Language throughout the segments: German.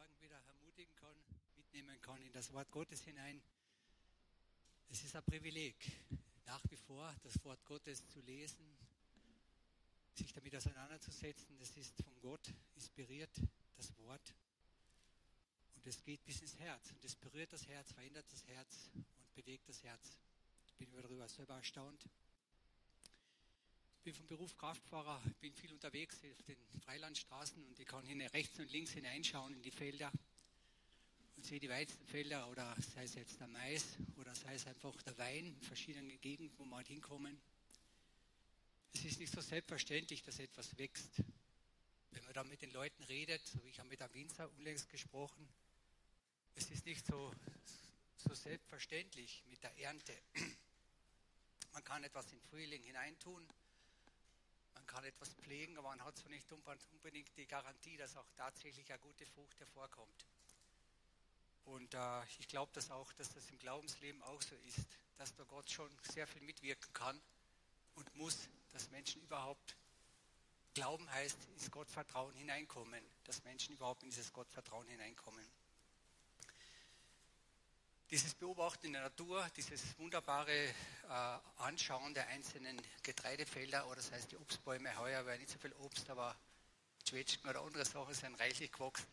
Morgen wieder ermutigen kann, mitnehmen kann in das Wort Gottes hinein. Es ist ein Privileg, nach wie vor das Wort Gottes zu lesen, sich damit auseinanderzusetzen. Das ist von Gott inspiriert, das Wort. Und es geht bis ins Herz. Und es berührt das Herz, verändert das Herz und bewegt das Herz. Ich bin darüber selber erstaunt. Ich bin vom Beruf Kraftfahrer, bin viel unterwegs auf den Freilandstraßen und ich kann hin rechts und links hineinschauen in die Felder und sehe die Weizenfelder oder sei es jetzt der Mais oder sei es einfach der Wein in verschiedenen Gegenden, wo wir halt hinkommen. Es ist nicht so selbstverständlich, dass etwas wächst. Wenn man da mit den Leuten redet, so wie ich habe mit einem Winzer unlängst gesprochen, es ist nicht so, so selbstverständlich mit der Ernte. Man kann etwas in Frühling hineintun, kann etwas pflegen, aber man hat so nicht unbedingt die Garantie, dass auch tatsächlich eine gute Frucht hervorkommt. Und äh, ich glaube das auch, dass das im Glaubensleben auch so ist, dass da Gott schon sehr viel mitwirken kann und muss, dass Menschen überhaupt Glauben heißt, ins Gottvertrauen hineinkommen, dass Menschen überhaupt in dieses Gottvertrauen hineinkommen dieses Beobachten in der Natur, dieses wunderbare äh, Anschauen der einzelnen Getreidefelder oder das heißt die Obstbäume, heuer war nicht so viel Obst, aber Zwetschgen oder andere Sachen sind reichlich gewachsen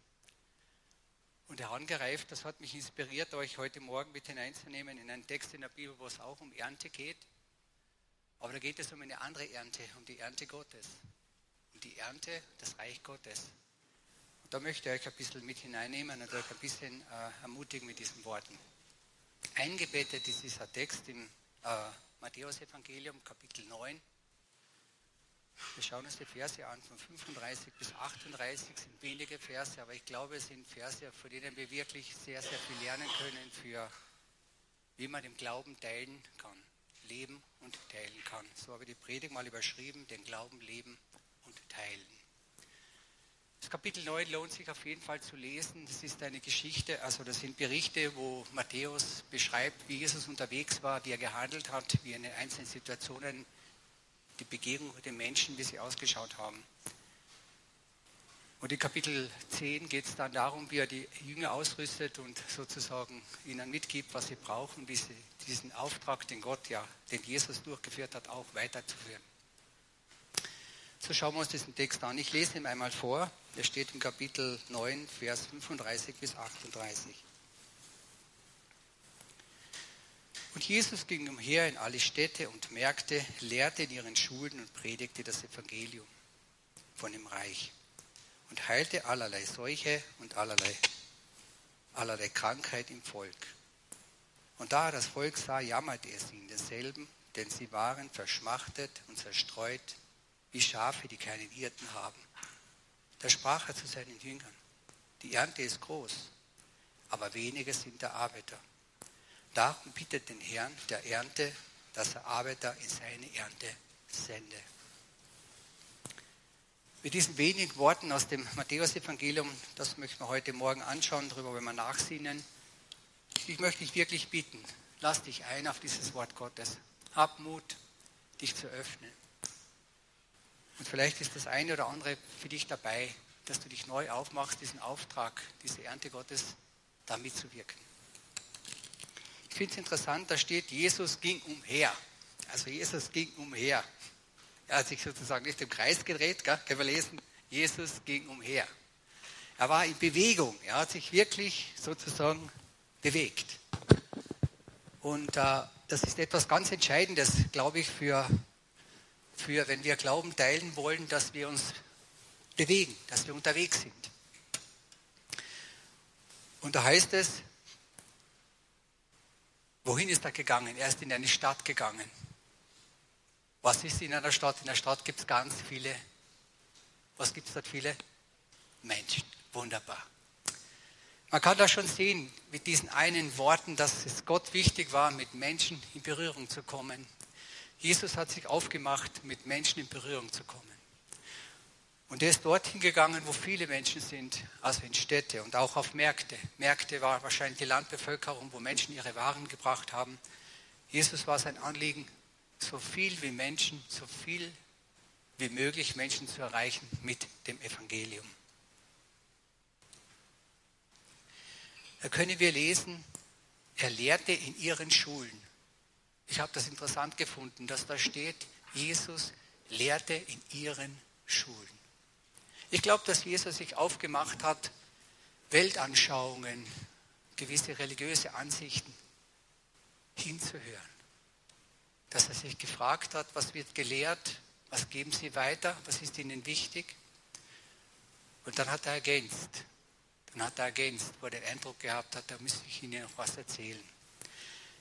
und herangereift. Das hat mich inspiriert, euch heute Morgen mit hineinzunehmen in einen Text in der Bibel, wo es auch um Ernte geht. Aber da geht es um eine andere Ernte, um die Ernte Gottes. Um die Ernte des Reich Gottes. Und da möchte ich euch ein bisschen mit hineinnehmen und euch ein bisschen äh, ermutigen mit diesen Worten. Eingebettet ist dieser Text im äh, Matthäus-Evangelium, Kapitel 9. Wir schauen uns die Verse an, von 35 bis 38 sind wenige Verse, aber ich glaube, es sind Verse, von denen wir wirklich sehr, sehr viel lernen können, für wie man den Glauben teilen kann, leben und teilen kann. So habe ich die Predigt mal überschrieben, den Glauben leben. Das Kapitel 9 lohnt sich auf jeden Fall zu lesen. Es ist eine Geschichte, also das sind Berichte, wo Matthäus beschreibt, wie Jesus unterwegs war, wie er gehandelt hat, wie in den einzelnen Situationen die Begegnung mit den Menschen, wie sie ausgeschaut haben. Und in Kapitel 10 geht es dann darum, wie er die Jünger ausrüstet und sozusagen ihnen mitgibt, was sie brauchen, wie sie diesen Auftrag, den Gott ja, den Jesus durchgeführt hat, auch weiterzuführen. So schauen wir uns diesen Text an. Ich lese ihn einmal vor. Er steht im Kapitel 9, Vers 35 bis 38. Und Jesus ging umher in alle Städte und Märkte, lehrte in ihren Schulen und predigte das Evangelium von dem Reich und heilte allerlei Seuche und allerlei, allerlei Krankheit im Volk. Und da er das Volk sah, jammerte es ihn derselben, denn sie waren verschmachtet und zerstreut wie Schafe, die keinen Hirten haben. Da sprach er zu seinen Jüngern, die Ernte ist groß, aber wenige sind der Arbeiter. Darum bittet den Herrn der Ernte, dass er Arbeiter in seine Ernte sende. Mit diesen wenigen Worten aus dem Matthäusevangelium, das möchten wir heute Morgen anschauen, darüber wollen wir nachsinnen. Ich möchte dich wirklich bitten, lass dich ein auf dieses Wort Gottes. Hab Mut, dich zu öffnen. Und vielleicht ist das eine oder andere für dich dabei, dass du dich neu aufmachst, diesen Auftrag, diese Ernte Gottes da mitzuwirken. Ich finde es interessant, da steht, Jesus ging umher. Also Jesus ging umher. Er hat sich sozusagen nicht im Kreis gedreht, gell? können wir lesen, Jesus ging umher. Er war in Bewegung, er hat sich wirklich sozusagen bewegt. Und äh, das ist etwas ganz Entscheidendes, glaube ich, für für, wenn wir Glauben teilen wollen, dass wir uns bewegen, dass wir unterwegs sind. Und da heißt es, wohin ist er gegangen? Er ist in eine Stadt gegangen. Was ist in einer Stadt? In der Stadt gibt es ganz viele, was gibt es dort viele? Menschen. Wunderbar. Man kann da schon sehen, mit diesen einen Worten, dass es Gott wichtig war, mit Menschen in Berührung zu kommen. Jesus hat sich aufgemacht, mit Menschen in Berührung zu kommen. Und er ist dorthin gegangen, wo viele Menschen sind, also in Städte und auch auf Märkte. Märkte war wahrscheinlich die Landbevölkerung, wo Menschen ihre Waren gebracht haben. Jesus war sein Anliegen, so viel wie Menschen, so viel wie möglich Menschen zu erreichen mit dem Evangelium. Da können wir lesen, er lehrte in ihren Schulen. Ich habe das interessant gefunden, dass da steht, Jesus lehrte in ihren Schulen. Ich glaube, dass Jesus sich aufgemacht hat, Weltanschauungen, gewisse religiöse Ansichten hinzuhören. Dass er sich gefragt hat, was wird gelehrt, was geben Sie weiter, was ist Ihnen wichtig. Und dann hat er ergänzt. Dann hat er ergänzt, wo er den Eindruck gehabt hat, da müsste ich Ihnen noch was erzählen.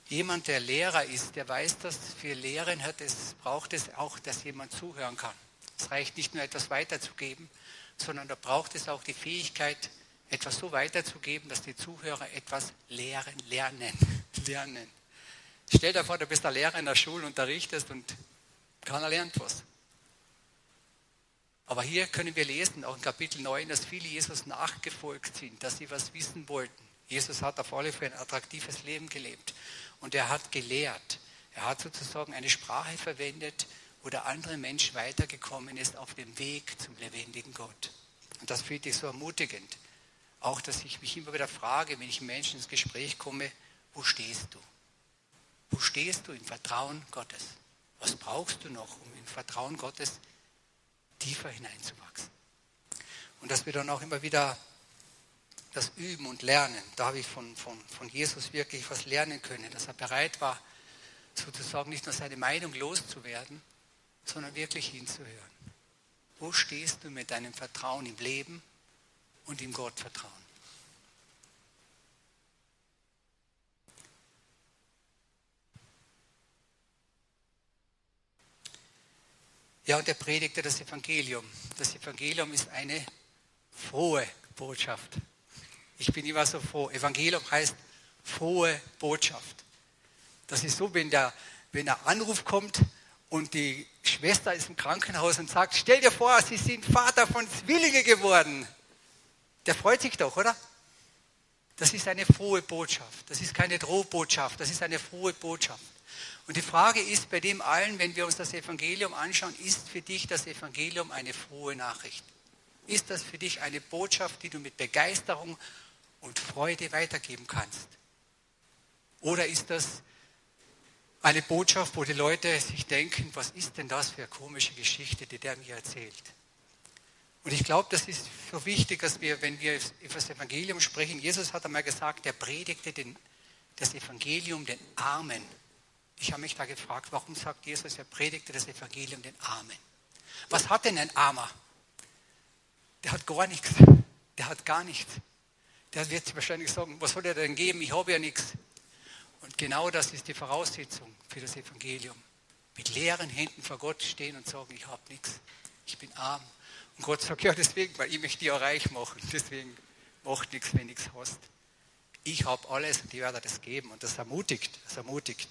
Jemand, der Lehrer ist, der weiß, dass für Lehren hat es, braucht es auch, dass jemand zuhören kann. Es reicht nicht nur etwas weiterzugeben, sondern da braucht es auch die Fähigkeit, etwas so weiterzugeben, dass die Zuhörer etwas lehren, lernen, lernen. Stell dir vor, du bist der Lehrer in der Schule, unterrichtest und keiner lernt was. Aber hier können wir lesen, auch in Kapitel 9, dass viele Jesus nachgefolgt sind, dass sie was wissen wollten. Jesus hat auf alle Fälle ein attraktives Leben gelebt. Und er hat gelehrt. Er hat sozusagen eine Sprache verwendet, wo der andere Mensch weitergekommen ist auf dem Weg zum lebendigen Gott. Und das finde ich so ermutigend. Auch, dass ich mich immer wieder frage, wenn ich mit Menschen ins Gespräch komme, wo stehst du? Wo stehst du im Vertrauen Gottes? Was brauchst du noch, um im Vertrauen Gottes tiefer hineinzuwachsen? Und dass wir dann auch immer wieder das Üben und Lernen. Da habe ich von, von, von Jesus wirklich was lernen können, dass er bereit war, sozusagen nicht nur seine Meinung loszuwerden, sondern wirklich hinzuhören. Wo stehst du mit deinem Vertrauen im Leben und im Gottvertrauen? Ja, und er predigte das Evangelium. Das Evangelium ist eine frohe Botschaft. Ich bin immer so froh. Evangelium heißt frohe Botschaft. Das ist so, wenn der, wenn der Anruf kommt und die Schwester ist im Krankenhaus und sagt, stell dir vor, Sie sind Vater von Zwillinge geworden. Der freut sich doch, oder? Das ist eine frohe Botschaft. Das ist keine Drohbotschaft. Das ist eine frohe Botschaft. Und die Frage ist bei dem allen, wenn wir uns das Evangelium anschauen, ist für dich das Evangelium eine frohe Nachricht? Ist das für dich eine Botschaft, die du mit Begeisterung und Freude weitergeben kannst? Oder ist das eine Botschaft, wo die Leute sich denken, was ist denn das für eine komische Geschichte, die der mir erzählt? Und ich glaube, das ist so wichtig, dass wir, wenn wir über das Evangelium sprechen, Jesus hat einmal gesagt, er predigte den, das Evangelium den Armen. Ich habe mich da gefragt, warum sagt Jesus, er predigte das Evangelium den Armen? Was hat denn ein Armer? Der hat gar nichts. Der hat gar nichts. Der wird wahrscheinlich sagen, was soll er denn geben? Ich habe ja nichts. Und genau das ist die Voraussetzung für das Evangelium. Mit leeren Händen vor Gott stehen und sagen, ich habe nichts. Ich bin arm. Und Gott sagt, ja, deswegen, weil ich möchte dich auch reich machen. Deswegen macht nichts, wenn nichts hast. Ich habe alles und ich werde das geben. Und das ermutigt. Das ermutigt.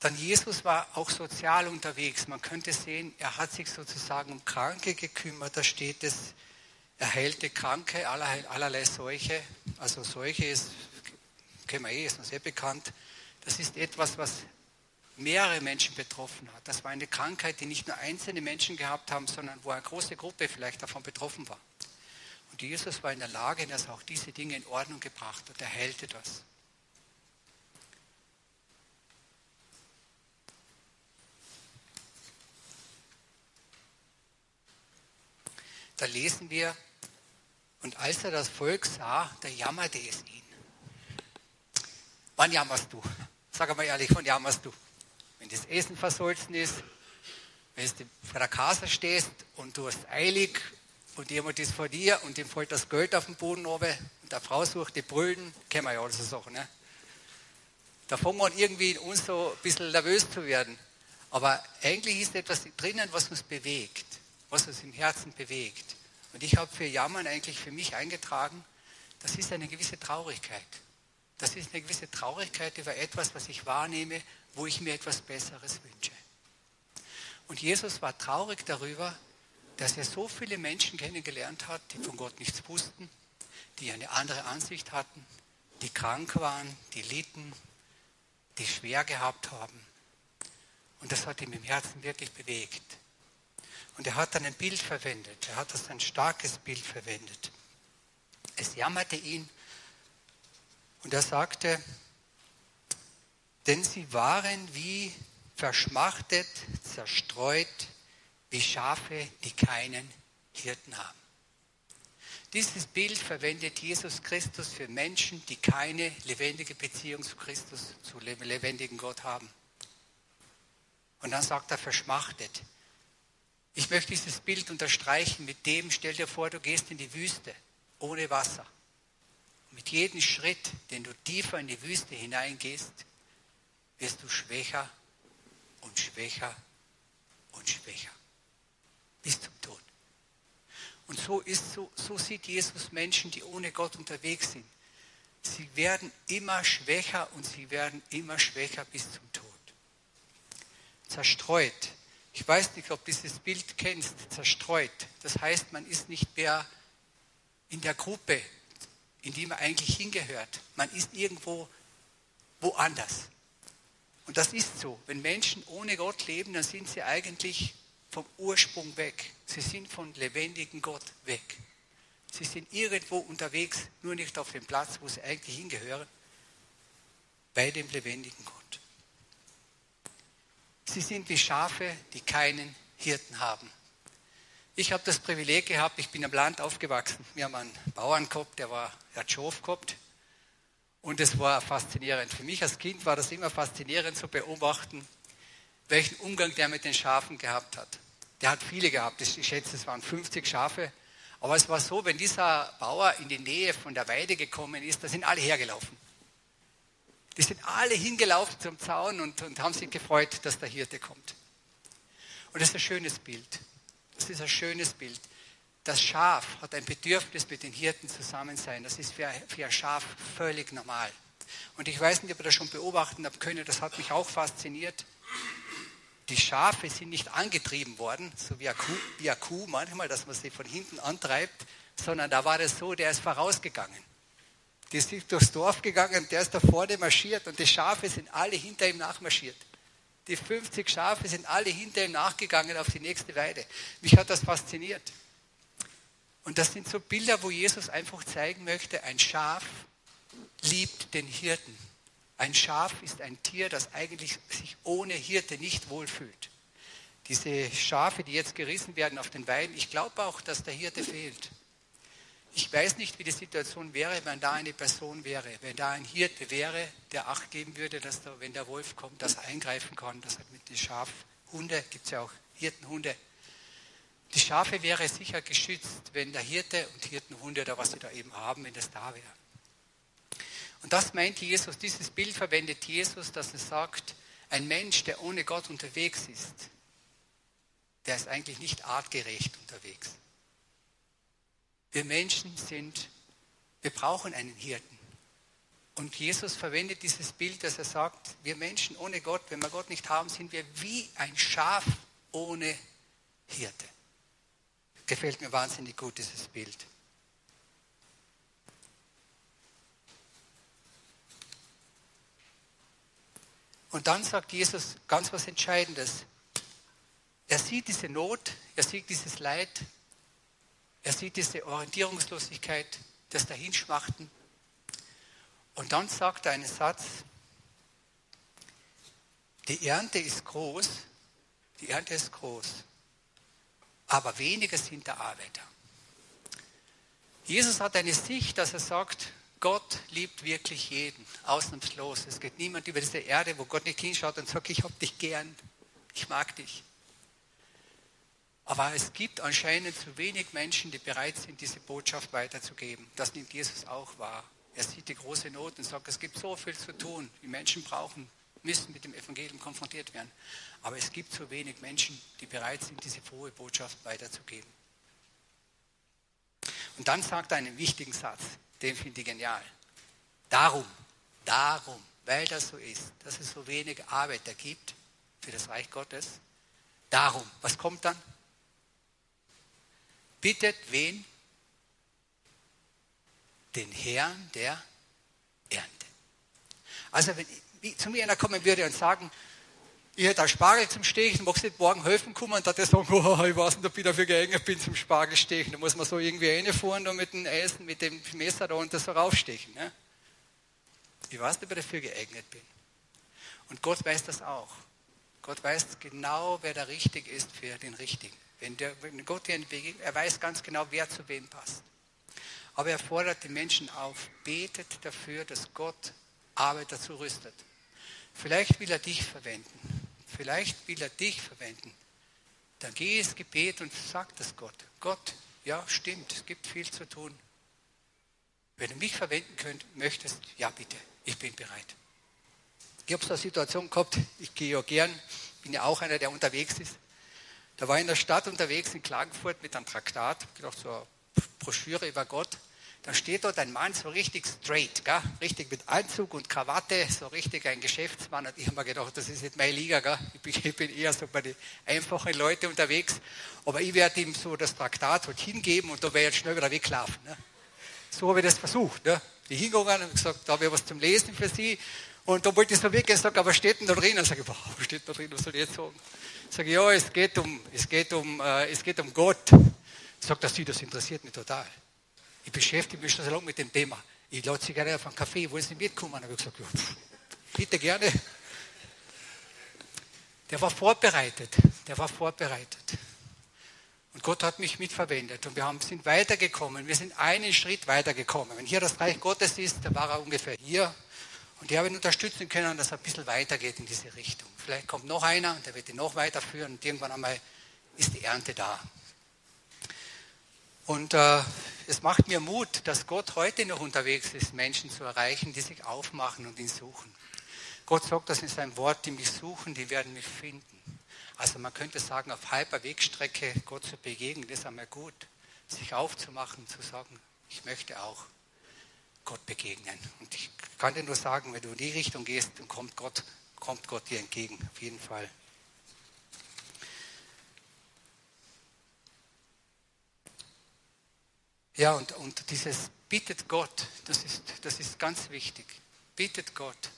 Dann Jesus war auch sozial unterwegs. Man könnte sehen, er hat sich sozusagen um Kranke gekümmert. Da steht es, er heilte Kranke, allerlei, allerlei Seuche. Also Seuche ist, kennen wir eh, ist noch sehr bekannt. Das ist etwas, was mehrere Menschen betroffen hat. Das war eine Krankheit, die nicht nur einzelne Menschen gehabt haben, sondern wo eine große Gruppe vielleicht davon betroffen war. Und Jesus war in der Lage, dass er auch diese Dinge in Ordnung gebracht hat. Er heilte das. Da lesen wir, und als er das Volk sah, da jammerte es ihn. Wann jammerst du? Sag mal ehrlich, wann jammerst du? Wenn das Essen versolzen ist, wenn du vor der Kasse stehst und du hast eilig und jemand ist vor dir und dem fällt das Geld auf den Boden runter und der Frau sucht die Brüllen, kennen wir ja all so Sachen. Ne? Da fangen wir irgendwie in uns so ein bisschen nervös zu werden. Aber eigentlich ist etwas drinnen, was uns bewegt was uns im Herzen bewegt. Und ich habe für Jammern eigentlich für mich eingetragen, das ist eine gewisse Traurigkeit. Das ist eine gewisse Traurigkeit über etwas, was ich wahrnehme, wo ich mir etwas Besseres wünsche. Und Jesus war traurig darüber, dass er so viele Menschen kennengelernt hat, die von Gott nichts wussten, die eine andere Ansicht hatten, die krank waren, die litten, die schwer gehabt haben. Und das hat ihn im Herzen wirklich bewegt. Und er hat dann ein Bild verwendet. Er hat das ein starkes Bild verwendet. Es jammerte ihn und er sagte, denn sie waren wie verschmachtet, zerstreut, wie Schafe, die keinen Hirten haben. Dieses Bild verwendet Jesus Christus für Menschen, die keine lebendige Beziehung zu Christus, zu lebendigen Gott haben. Und dann sagt er verschmachtet. Ich möchte dieses Bild unterstreichen mit dem, stell dir vor, du gehst in die Wüste ohne Wasser. Mit jedem Schritt, den du tiefer in die Wüste hineingehst, wirst du schwächer und schwächer und schwächer. Bis zum Tod. Und so, ist, so, so sieht Jesus Menschen, die ohne Gott unterwegs sind. Sie werden immer schwächer und sie werden immer schwächer bis zum Tod. Zerstreut. Ich weiß nicht, ob dieses Bild kennst, zerstreut. Das heißt, man ist nicht mehr in der Gruppe, in die man eigentlich hingehört. Man ist irgendwo woanders. Und das ist so. Wenn Menschen ohne Gott leben, dann sind sie eigentlich vom Ursprung weg. Sie sind von lebendigen Gott weg. Sie sind irgendwo unterwegs, nur nicht auf dem Platz, wo sie eigentlich hingehören, bei dem lebendigen Gott. Sie sind wie Schafe, die keinen Hirten haben. Ich habe das Privileg gehabt, ich bin am Land aufgewachsen. Wir haben einen Bauern gehabt, der war, der hat Schof gehabt. Und es war faszinierend. Für mich als Kind war das immer faszinierend zu beobachten, welchen Umgang der mit den Schafen gehabt hat. Der hat viele gehabt, ich schätze, es waren 50 Schafe. Aber es war so, wenn dieser Bauer in die Nähe von der Weide gekommen ist, da sind alle hergelaufen. Die sind alle hingelaufen zum Zaun und, und haben sich gefreut, dass der Hirte kommt. Und das ist ein schönes Bild. Das ist ein schönes Bild. Das Schaf hat ein Bedürfnis, mit den Hirten zusammen sein. Das ist für, für ein Schaf völlig normal. Und ich weiß nicht, ob ihr das schon beobachten habt können, das hat mich auch fasziniert die Schafe sind nicht angetrieben worden, so wie eine, Kuh, wie eine Kuh manchmal, dass man sie von hinten antreibt, sondern da war das so, der ist vorausgegangen. Die ist durchs Dorf gegangen, der ist da vorne marschiert und die Schafe sind alle hinter ihm nachmarschiert. Die 50 Schafe sind alle hinter ihm nachgegangen auf die nächste Weide. Mich hat das fasziniert. Und das sind so Bilder, wo Jesus einfach zeigen möchte, ein Schaf liebt den Hirten. Ein Schaf ist ein Tier, das eigentlich sich ohne Hirte nicht wohlfühlt. Diese Schafe, die jetzt gerissen werden auf den Weiden, ich glaube auch, dass der Hirte fehlt. Ich weiß nicht, wie die Situation wäre, wenn da eine Person wäre, wenn da ein Hirte wäre, der Acht geben würde, dass da, wenn der Wolf kommt, dass er eingreifen kann, dass er mit den Schafhunde, gibt es ja auch Hirtenhunde. Die Schafe wäre sicher geschützt, wenn der Hirte und Hirtenhunde da, was sie da eben haben, wenn das da wäre. Und das meint Jesus, dieses Bild verwendet Jesus, dass er sagt, ein Mensch, der ohne Gott unterwegs ist, der ist eigentlich nicht artgerecht unterwegs. Wir Menschen sind, wir brauchen einen Hirten. Und Jesus verwendet dieses Bild, dass er sagt, wir Menschen ohne Gott, wenn wir Gott nicht haben, sind wir wie ein Schaf ohne Hirte. Gefällt mir wahnsinnig gut, dieses Bild. Und dann sagt Jesus ganz was Entscheidendes. Er sieht diese Not, er sieht dieses Leid, er sieht diese Orientierungslosigkeit, das Dahinschmachten. Und dann sagt er einen Satz, die Ernte ist groß, die Ernte ist groß, aber weniger sind der Arbeiter. Jesus hat eine Sicht, dass er sagt, Gott liebt wirklich jeden, ausnahmslos. Es geht niemand über diese Erde, wo Gott nicht hinschaut und sagt, ich hab dich gern, ich mag dich. Aber es gibt anscheinend zu wenig Menschen, die bereit sind, diese Botschaft weiterzugeben. Das nimmt Jesus auch wahr. Er sieht die große Not und sagt, es gibt so viel zu tun. Die Menschen brauchen, müssen mit dem Evangelium konfrontiert werden. Aber es gibt zu wenig Menschen, die bereit sind, diese frohe Botschaft weiterzugeben. Und dann sagt er einen wichtigen Satz. Den finde ich genial. Darum, darum, weil das so ist, dass es so wenig Arbeiter gibt für das Reich Gottes, darum, was kommt dann? Bittet wen? Den Herrn der Ernte. Also wenn zu mir einer kommen würde und sagen, Ich hätte auch Spargel zum Stechen, magst du nicht morgen helfen kommen? Und da der sagen, oh, ich weiß nicht, ob ich dafür geeignet bin zum Spargelstechen. Da muss man so irgendwie reinfahren da mit dem Eisen, mit dem Messer da und das so raufstechen. Ne? Ich weiß nicht, ob ich dafür geeignet bin. Und Gott weiß das auch. Gott weiß genau, wer da richtig ist für den Richtigen. Wenn, der, wenn Gott dir begegnet, er weiß ganz genau, wer zu wem passt. Aber er fordert die Menschen auf, betet dafür, dass Gott Arbeit dazu rüstet. Vielleicht will er dich verwenden. Vielleicht will er dich verwenden. Dann geh ins Gebet und sag das Gott. Gott, ja, stimmt, es gibt viel zu tun. Wenn du mich verwenden könnt, möchtest, ja bitte, ich bin bereit. Ich habe so eine Situation gehabt, ich gehe ja gern, bin ja auch einer, der unterwegs ist. Da war ich in der Stadt unterwegs in Klagenfurt mit einem Traktat, gedacht, so eine Broschüre über Gott. Da steht dort ein Mann so richtig straight, gell? richtig mit Anzug und Krawatte, so richtig ein Geschäftsmann. Und ich habe mir gedacht, das ist nicht meine Liga. Gell? Ich, bin, ich bin eher so bei den einfachen Leuten unterwegs. Aber ich werde ihm so das Traktat halt hingeben und da werde ich jetzt schnell wieder weglaufen. Ne? So habe ich das versucht. Ne? Ich hingegangen und gesagt, da habe ich was zum Lesen für Sie. Und da wollte ich so weggehen, sage, aber steht denn da drin? Und sage ich, was steht da drin, was soll ich jetzt sagen? Sage ja, es geht um, es geht um, äh, es geht um Gott. Sagt er, Sie, das interessiert mich total. Ich beschäftige mich schon so lange mit dem Thema. Ich lade Sie gerne auf einen Kaffee, wollen Sie mitkommen? Und habe ich gesagt, ja, bitte gerne. Der war vorbereitet, der war vorbereitet. Und Gott hat mich mitverwendet und wir haben, sind weitergekommen. Wir sind einen Schritt weitergekommen. Wenn hier das Reich Gottes ist, da war er ungefähr hier. Und die haben ihn unterstützen können, dass er ein bisschen weitergeht in diese Richtung. Vielleicht kommt noch einer und der wird ihn noch weiterführen und irgendwann einmal ist die Ernte da. Und äh, es macht mir Mut, dass Gott heute noch unterwegs ist, Menschen zu erreichen, die sich aufmachen und ihn suchen. Gott sagt das in seinem Wort, die mich suchen, die werden mich finden. Also man könnte sagen, auf halber Wegstrecke Gott zu begegnen, ist einmal gut. Sich aufzumachen, zu sagen, ich möchte auch Gott begegnen. Und ich kann dir nur sagen, wenn du in die Richtung gehst, dann kommt Gott, kommt Gott dir entgegen, auf jeden Fall. Ja, und, und dieses bittet Gott, das ist, das ist ganz wichtig. Bittet Gott.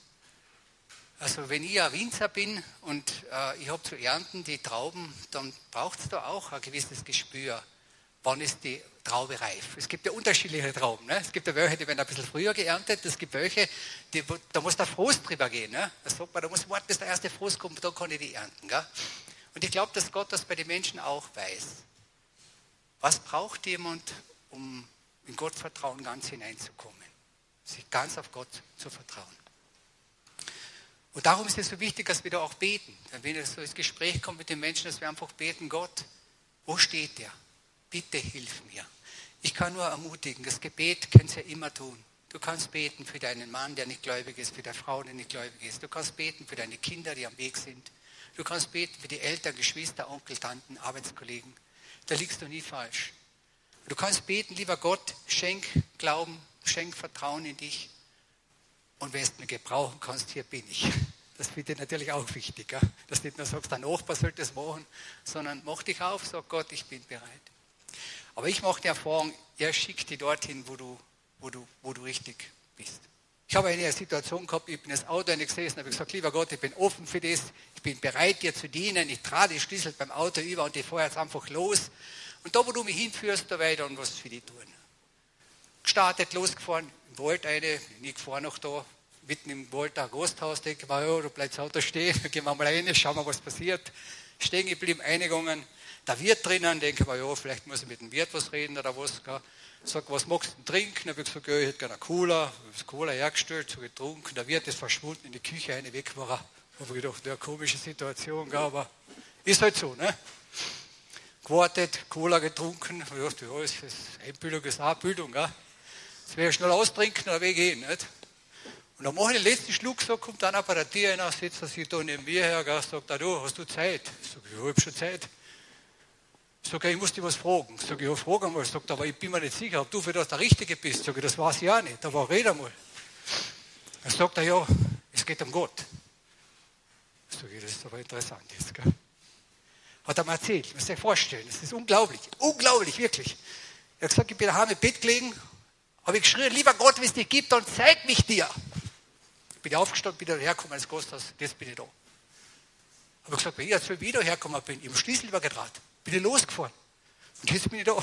Also wenn ich ein Winzer bin und äh, ich habe zu ernten die Trauben, dann braucht es da auch ein gewisses Gespür. Wann ist die Traube reif? Es gibt ja unterschiedliche Trauben. Ne? Es gibt ja welche, die werden ein bisschen früher geerntet. Es gibt welche, die, da muss der Frost drüber gehen. Ne? Da sagt man, da muss warten, bis der erste Frost kommt, dann kann ich die ernten. Gell? Und ich glaube, dass Gott das bei den Menschen auch weiß. Was braucht jemand, um in Gottvertrauen ganz hineinzukommen. Sich ganz auf Gott zu vertrauen. Und darum ist es so wichtig, dass wir da auch beten. Wenn es so ins Gespräch kommt mit den Menschen, dass wir einfach beten, Gott, wo steht der? Bitte hilf mir. Ich kann nur ermutigen, das Gebet kannst du ja immer tun. Du kannst beten für deinen Mann, der nicht gläubig ist, für deine Frau, die nicht gläubig ist. Du kannst beten für deine Kinder, die am Weg sind. Du kannst beten für die Eltern, Geschwister, Onkel, Tanten, Arbeitskollegen. Da liegst du nie falsch. Du kannst beten, lieber Gott, schenk Glauben, schenk Vertrauen in dich. Und wenn du mir gebrauchen kannst, hier bin ich. Das finde ich natürlich auch wichtig, dass du nicht nur sagst, der Nachbar sollte es machen, sondern mach dich auf, sag Gott, ich bin bereit. Aber ich mache die Erfahrung, er schickt dich dorthin, wo du, wo du, wo du richtig bist. Ich habe eine Situation gehabt, ich bin das Auto gesessen, habe gesagt, lieber Gott, ich bin offen für das, ich bin bereit, dir zu dienen, ich trage die Schlüssel beim Auto über und ich fahre jetzt einfach los und da, wo du mich hinführst, da werde ich dann was für dich tun. Gestartet, losgefahren, im Wald eine, ich fahre noch da, mitten im Wald ein Gasthaus, denke mir, ja, da bleibt das Auto stehen, gehen wir mal rein, schauen wir, was passiert. Stehen geblieben, eingegangen, der Wirt drinnen, denke mir, ja, vielleicht muss ich mit dem Wirt was reden oder was. Gell. Sag, was magst du trinken? Dann habe ich gesagt, ja, ich hätte gerne Cola. Ich habe Cola hergestellt, so getrunken. Der Wirt ist verschwunden in die Küche, eine weg war er. Habe ich gedacht, ja, komische Situation, aber ist halt so, ne? gewartet, Cola getrunken. Ich dachte, ja, ist Einbildung ist auch Bildung. Gell? Jetzt werde ich schnell austrinken, dann weggehen. Nicht? Und dann mache ich den letzten Schluck, so kommt dann ein der Tier einer, setzt er sich da neben mir her, sagt er, du, hast du Zeit? Ich sage, ja, ich habe schon Zeit. Ich sage, ich muss dich was fragen. Ich sage, ja, frag einmal. Sagt aber ich bin mir nicht sicher, ob du für das der Richtige bist. Ich sage, das weiß ich auch nicht, aber red einmal. Dann sagt er, ja, es geht um Gott. Ich sage, das ist aber interessant jetzt. Gell? Hat er mir erzählt. Ich muss dir vorstellen, das ist unglaublich. Unglaublich, wirklich. Er hat gesagt, ich bin daheim im Bett gelegen, habe ich geschrien, lieber Gott, wenn es dich gibt, dann zeig mich dir. Ich bin aufgestanden, bin hergekommen ins Gasthaus, jetzt bin ich da. Habe gesagt, wenn ich jetzt wieder hergekommen bin, ich habe Schlüssel übergetragen, bin ich losgefahren. Und jetzt bin ich da.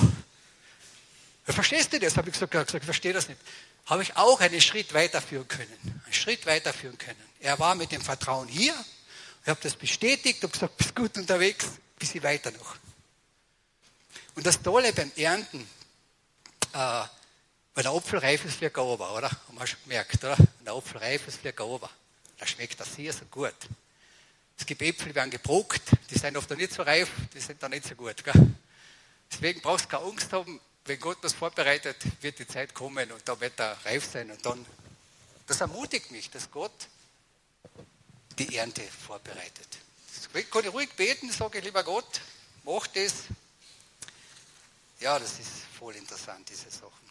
Ja, verstehst du das? Habe ich gesagt, gesagt, ich verstehe das nicht. Habe ich auch einen Schritt weiterführen können. Einen Schritt weiterführen können. Er war mit dem Vertrauen hier. Ich habe das bestätigt und gesagt, bist gut unterwegs, bis ich weiter noch. Und das Tolle beim Ernten, äh, weil der Apfel reif ist, fliegt er runter, oder? Haben wir schon gemerkt, oder? Wenn der Apfel reif ist, fliegt er runter. Da schmeckt das sehr, sehr gut. Es gibt Äpfel, die werden gebruckt, die sind oft noch nicht so reif, die sind dann nicht so gut. Gell? Deswegen brauchst du keine Angst haben, wenn Gott was vorbereitet, wird die Zeit kommen und da wird er reif sein. Und dann, das ermutigt mich, dass Gott die Ernte vorbereitet. Das kann ich ruhig beten, sage ich, lieber Gott, mach das. Ja, das ist voll interessant, diese Sachen.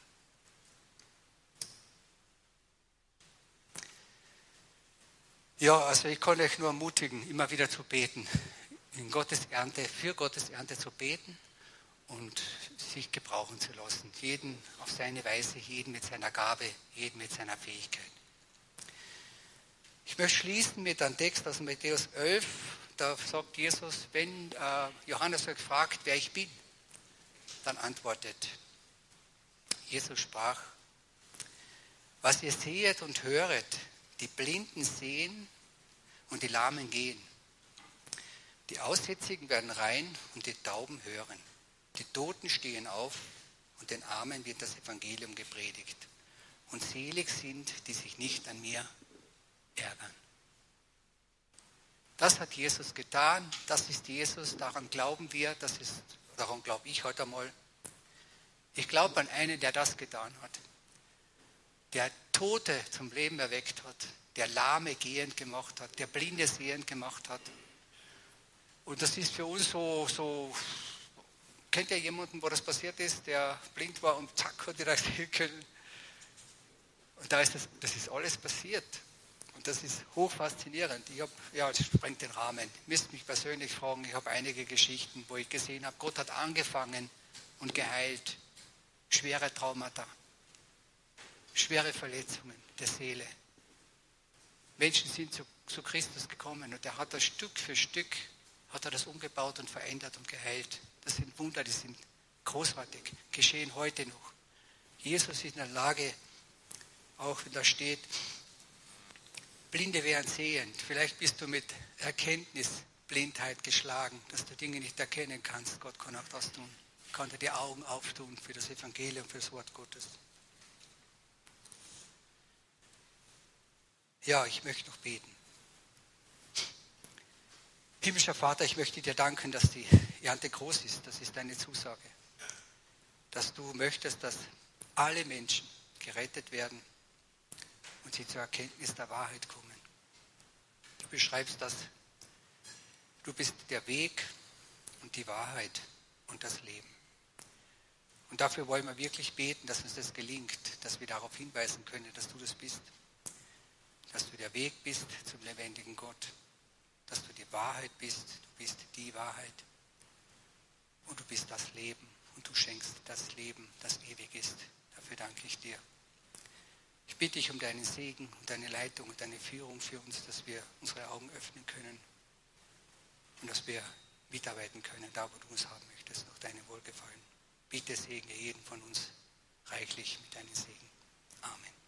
Ja, also ich kann euch nur ermutigen, immer wieder zu beten, in Gottes Ernte, für Gottes Ernte zu beten und sich gebrauchen zu lassen. Jeden auf seine Weise, jeden mit seiner Gabe, jeden mit seiner Fähigkeit. Ich möchte schließen mit einem Text aus Matthäus 11. Da sagt Jesus, wenn äh, Johannes euch fragt, wer ich bin, dann antwortet Jesus sprach, was ihr sehet und höret, die Blinden sehen und die Lahmen gehen. Die Aussätzigen werden rein und die Tauben hören. Die Toten stehen auf und den Armen wird das Evangelium gepredigt. Und selig sind, die sich nicht an mir ärgern. Das hat Jesus getan, das ist Jesus, daran glauben wir, das ist, daran glaube ich heute einmal. Ich glaube an einen, der das getan hat, der Tote zum Leben erweckt hat, der Lahme gehend gemacht hat, der Blinde sehend gemacht hat. Und das ist für uns so, so kennt ihr jemanden, wo das passiert ist, der blind war und zack, hat er sehen können. Und da ist das, das ist alles passiert. Und das ist hoch faszinierend. Ich habe, ja, das sprengt den Rahmen. Müsst mich persönlich fragen, ich habe einige Geschichten, wo ich gesehen habe, Gott hat angefangen und geheilt. Schwere Traumata, schwere Verletzungen der Seele. Menschen sind zu, zu Christus gekommen und er hat das Stück für Stück, hat er das umgebaut und verändert und geheilt. Das sind Wunder, die sind großartig, geschehen heute noch. Jesus ist in der Lage, auch wenn da steht, Blinde werden sehend. Vielleicht bist du mit Erkenntnisblindheit geschlagen, dass du Dinge nicht erkennen kannst. Gott kann auch das tun. Kann dir die Augen auftun für das Evangelium, für das Wort Gottes. Ja, ich möchte noch beten. Himmlischer Vater, ich möchte dir danken, dass die Ernte groß ist. Das ist deine Zusage. Dass du möchtest, dass alle Menschen gerettet werden und sie zur Erkenntnis der Wahrheit kommen. Du beschreibst das. Du bist der Weg und die Wahrheit und das Leben. Und dafür wollen wir wirklich beten, dass uns das gelingt, dass wir darauf hinweisen können, dass du das bist. Dass du der Weg bist zum lebendigen Gott. Dass du die Wahrheit bist. Du bist die Wahrheit. Und du bist das Leben. Und du schenkst das Leben, das ewig ist. Dafür danke ich dir. Ich bitte dich um deinen Segen und deine Leitung und deine Führung für uns, dass wir unsere Augen öffnen können und dass wir mitarbeiten können, da wo du uns haben möchtest, nach deinem Wohlgefallen. Bitte segne jeden von uns reichlich mit deinem Segen. Amen.